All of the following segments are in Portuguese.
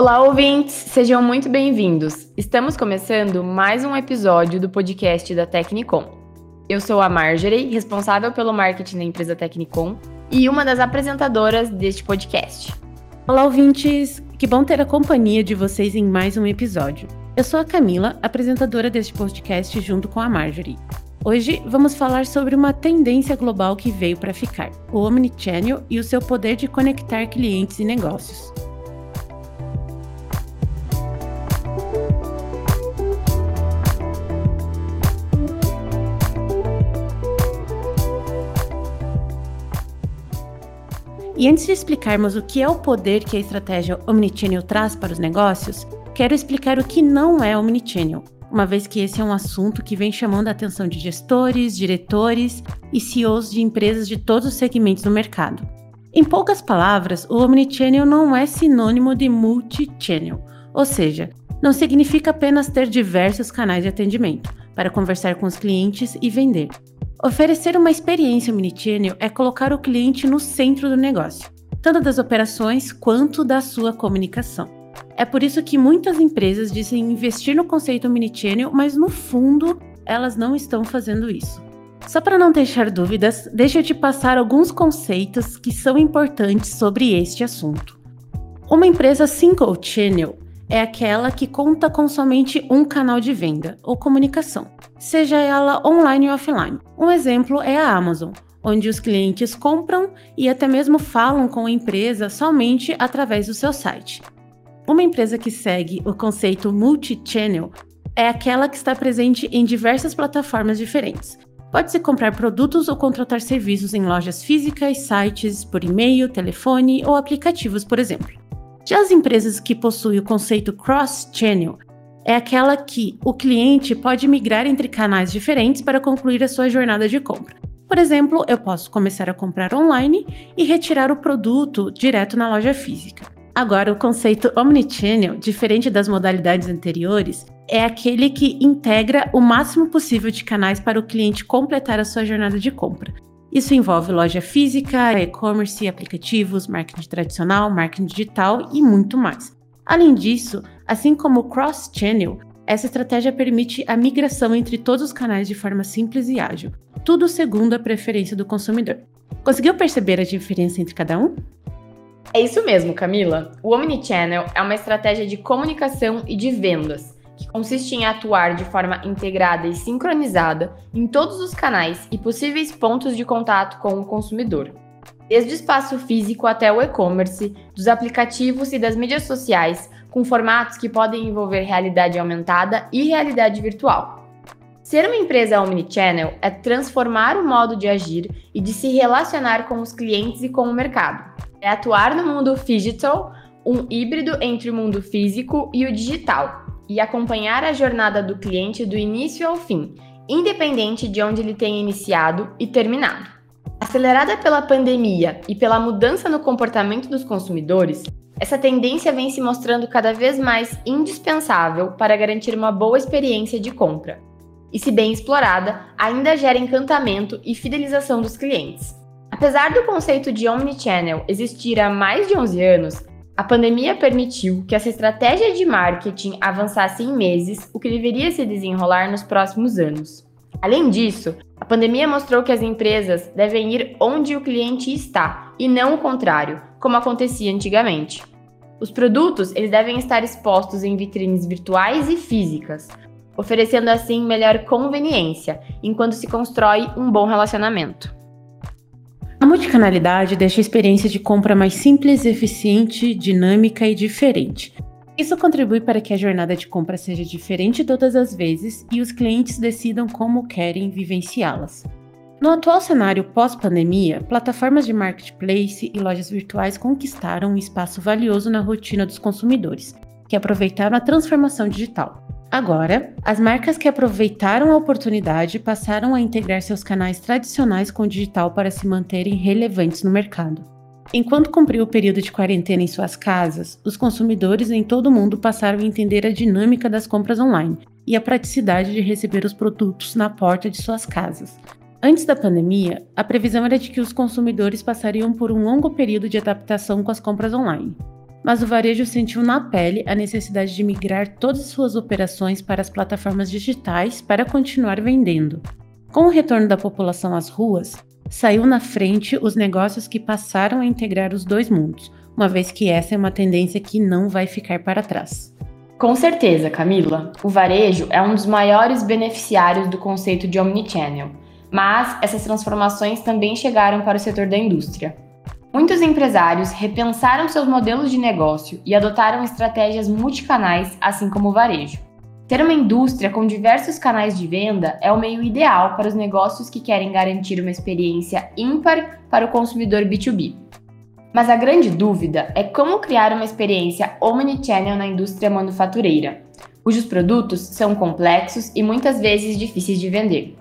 Olá, ouvintes! Sejam muito bem-vindos. Estamos começando mais um episódio do podcast da Tecnicom. Eu sou a Marjorie, responsável pelo marketing da empresa Tecnicom e uma das apresentadoras deste podcast. Olá, ouvintes! Que bom ter a companhia de vocês em mais um episódio. Eu sou a Camila, apresentadora deste podcast junto com a Marjorie. Hoje vamos falar sobre uma tendência global que veio para ficar: o Omnichannel e o seu poder de conectar clientes e negócios. E antes de explicarmos o que é o poder que a estratégia Omnichannel traz para os negócios, quero explicar o que não é Omnichannel, uma vez que esse é um assunto que vem chamando a atenção de gestores, diretores e CEOs de empresas de todos os segmentos do mercado. Em poucas palavras, o Omnichannel não é sinônimo de multi-channel, ou seja, não significa apenas ter diversos canais de atendimento para conversar com os clientes e vender. Oferecer uma experiência omnichannel é colocar o cliente no centro do negócio, tanto das operações quanto da sua comunicação. É por isso que muitas empresas dizem investir no conceito omnichannel, mas no fundo elas não estão fazendo isso. Só para não deixar dúvidas, deixa eu te passar alguns conceitos que são importantes sobre este assunto. Uma empresa single channel é aquela que conta com somente um canal de venda ou comunicação, seja ela online ou offline. Um exemplo é a Amazon, onde os clientes compram e até mesmo falam com a empresa somente através do seu site. Uma empresa que segue o conceito multi-channel é aquela que está presente em diversas plataformas diferentes. Pode-se comprar produtos ou contratar serviços em lojas físicas, sites, por e-mail, telefone ou aplicativos, por exemplo. Já as empresas que possuem o conceito cross-channel é aquela que o cliente pode migrar entre canais diferentes para concluir a sua jornada de compra. Por exemplo, eu posso começar a comprar online e retirar o produto direto na loja física. Agora, o conceito omnichannel, diferente das modalidades anteriores, é aquele que integra o máximo possível de canais para o cliente completar a sua jornada de compra, isso envolve loja física, e-commerce, aplicativos, marketing tradicional, marketing digital e muito mais. Além disso, assim como o cross-channel, essa estratégia permite a migração entre todos os canais de forma simples e ágil, tudo segundo a preferência do consumidor. Conseguiu perceber a diferença entre cada um? É isso mesmo, Camila. O Omnichannel é uma estratégia de comunicação e de vendas que consiste em atuar de forma integrada e sincronizada em todos os canais e possíveis pontos de contato com o consumidor. Desde o espaço físico até o e-commerce, dos aplicativos e das mídias sociais, com formatos que podem envolver realidade aumentada e realidade virtual. Ser uma empresa omnichannel é transformar o modo de agir e de se relacionar com os clientes e com o mercado. É atuar no mundo digital, um híbrido entre o mundo físico e o digital, e acompanhar a jornada do cliente do início ao fim, independente de onde ele tenha iniciado e terminado. Acelerada pela pandemia e pela mudança no comportamento dos consumidores, essa tendência vem se mostrando cada vez mais indispensável para garantir uma boa experiência de compra. E, se bem explorada, ainda gera encantamento e fidelização dos clientes. Apesar do conceito de omnichannel existir há mais de 11 anos, a pandemia permitiu que essa estratégia de marketing avançasse em meses, o que deveria se desenrolar nos próximos anos. Além disso, a pandemia mostrou que as empresas devem ir onde o cliente está e não o contrário, como acontecia antigamente. Os produtos eles devem estar expostos em vitrines virtuais e físicas, oferecendo assim melhor conveniência enquanto se constrói um bom relacionamento. A multicanalidade deixa a experiência de compra mais simples, eficiente, dinâmica e diferente. Isso contribui para que a jornada de compra seja diferente todas as vezes e os clientes decidam como querem vivenciá-las. No atual cenário pós-pandemia, plataformas de marketplace e lojas virtuais conquistaram um espaço valioso na rotina dos consumidores, que aproveitaram a transformação digital. Agora, as marcas que aproveitaram a oportunidade passaram a integrar seus canais tradicionais com o digital para se manterem relevantes no mercado. Enquanto cumpriu o período de quarentena em suas casas, os consumidores em todo o mundo passaram a entender a dinâmica das compras online e a praticidade de receber os produtos na porta de suas casas. Antes da pandemia, a previsão era de que os consumidores passariam por um longo período de adaptação com as compras online. mas o varejo sentiu na pele a necessidade de migrar todas suas operações para as plataformas digitais para continuar vendendo. Com o retorno da população às ruas, saiu na frente os negócios que passaram a integrar os dois mundos, uma vez que essa é uma tendência que não vai ficar para trás. Com certeza, Camila. O varejo é um dos maiores beneficiários do conceito de omnichannel, mas essas transformações também chegaram para o setor da indústria. Muitos empresários repensaram seus modelos de negócio e adotaram estratégias multicanais, assim como o varejo. Ter uma indústria com diversos canais de venda é o meio ideal para os negócios que querem garantir uma experiência ímpar para o consumidor B2B. Mas a grande dúvida é como criar uma experiência omnichannel na indústria manufatureira, cujos produtos são complexos e muitas vezes difíceis de vender.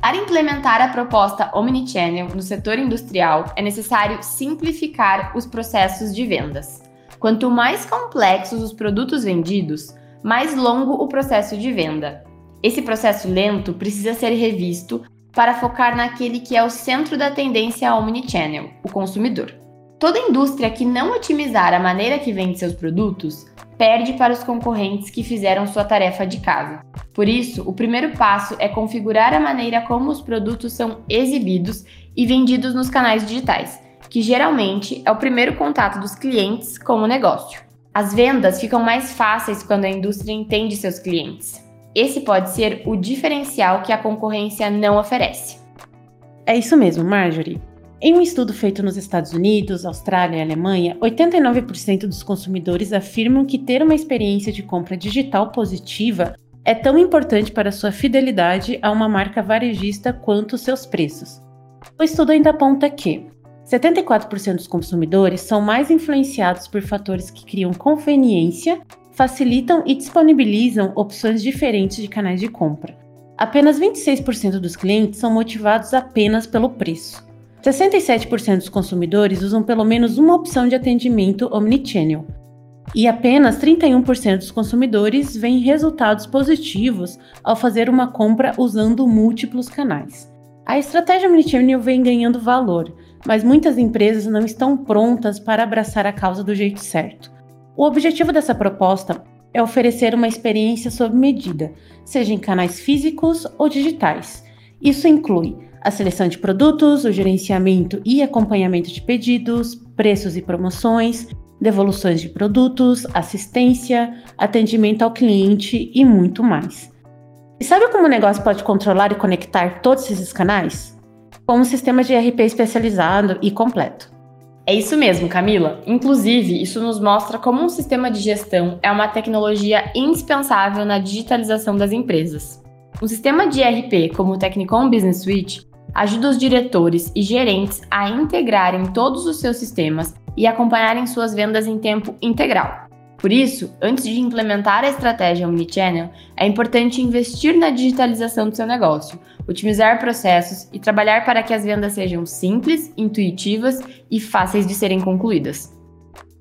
Para implementar a proposta Omnichannel no setor industrial, é necessário simplificar os processos de vendas. Quanto mais complexos os produtos vendidos, mais longo o processo de venda. Esse processo lento precisa ser revisto para focar naquele que é o centro da tendência Omnichannel, o consumidor. Toda indústria que não otimizar a maneira que vende seus produtos perde para os concorrentes que fizeram sua tarefa de casa. Por isso, o primeiro passo é configurar a maneira como os produtos são exibidos e vendidos nos canais digitais, que geralmente é o primeiro contato dos clientes com o negócio. As vendas ficam mais fáceis quando a indústria entende seus clientes. Esse pode ser o diferencial que a concorrência não oferece. É isso mesmo, Marjorie. Em um estudo feito nos Estados Unidos, Austrália e Alemanha, 89% dos consumidores afirmam que ter uma experiência de compra digital positiva é tão importante para sua fidelidade a uma marca varejista quanto seus preços. O estudo ainda aponta que 74% dos consumidores são mais influenciados por fatores que criam conveniência, facilitam e disponibilizam opções diferentes de canais de compra. Apenas 26% dos clientes são motivados apenas pelo preço. 67% dos consumidores usam pelo menos uma opção de atendimento omnichannel. E apenas 31% dos consumidores veem resultados positivos ao fazer uma compra usando múltiplos canais. A estratégia omnichannel vem ganhando valor, mas muitas empresas não estão prontas para abraçar a causa do jeito certo. O objetivo dessa proposta é oferecer uma experiência sob medida, seja em canais físicos ou digitais. Isso inclui a seleção de produtos, o gerenciamento e acompanhamento de pedidos, preços e promoções, devoluções de produtos, assistência, atendimento ao cliente e muito mais. E sabe como o negócio pode controlar e conectar todos esses canais? Com um sistema de RP especializado e completo. É isso mesmo, Camila. Inclusive, isso nos mostra como um sistema de gestão é uma tecnologia indispensável na digitalização das empresas. Um sistema de RP como o Technicon Business Suite ajuda os diretores e gerentes a integrarem todos os seus sistemas e acompanharem suas vendas em tempo integral. Por isso, antes de implementar a estratégia Omnichannel, é importante investir na digitalização do seu negócio, otimizar processos e trabalhar para que as vendas sejam simples, intuitivas e fáceis de serem concluídas.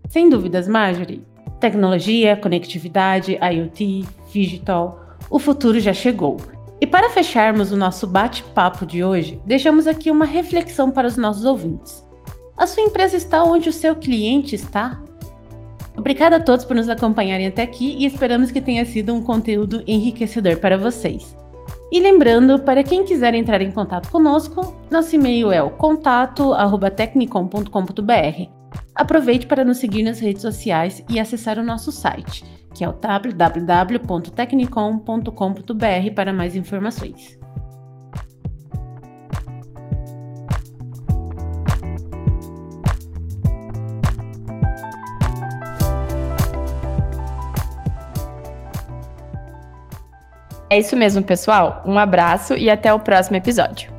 Sem dúvidas, Marjorie. Tecnologia, conectividade, IoT, digital, o futuro já chegou e para fecharmos o nosso bate-papo de hoje, deixamos aqui uma reflexão para os nossos ouvintes. A sua empresa está onde o seu cliente está? Obrigada a todos por nos acompanharem até aqui e esperamos que tenha sido um conteúdo enriquecedor para vocês. E lembrando, para quem quiser entrar em contato conosco, nosso e-mail é o contato@tecnicom.com.br. Aproveite para nos seguir nas redes sociais e acessar o nosso site que é o www.tecnicom.com.br para mais informações. É isso mesmo, pessoal. Um abraço e até o próximo episódio.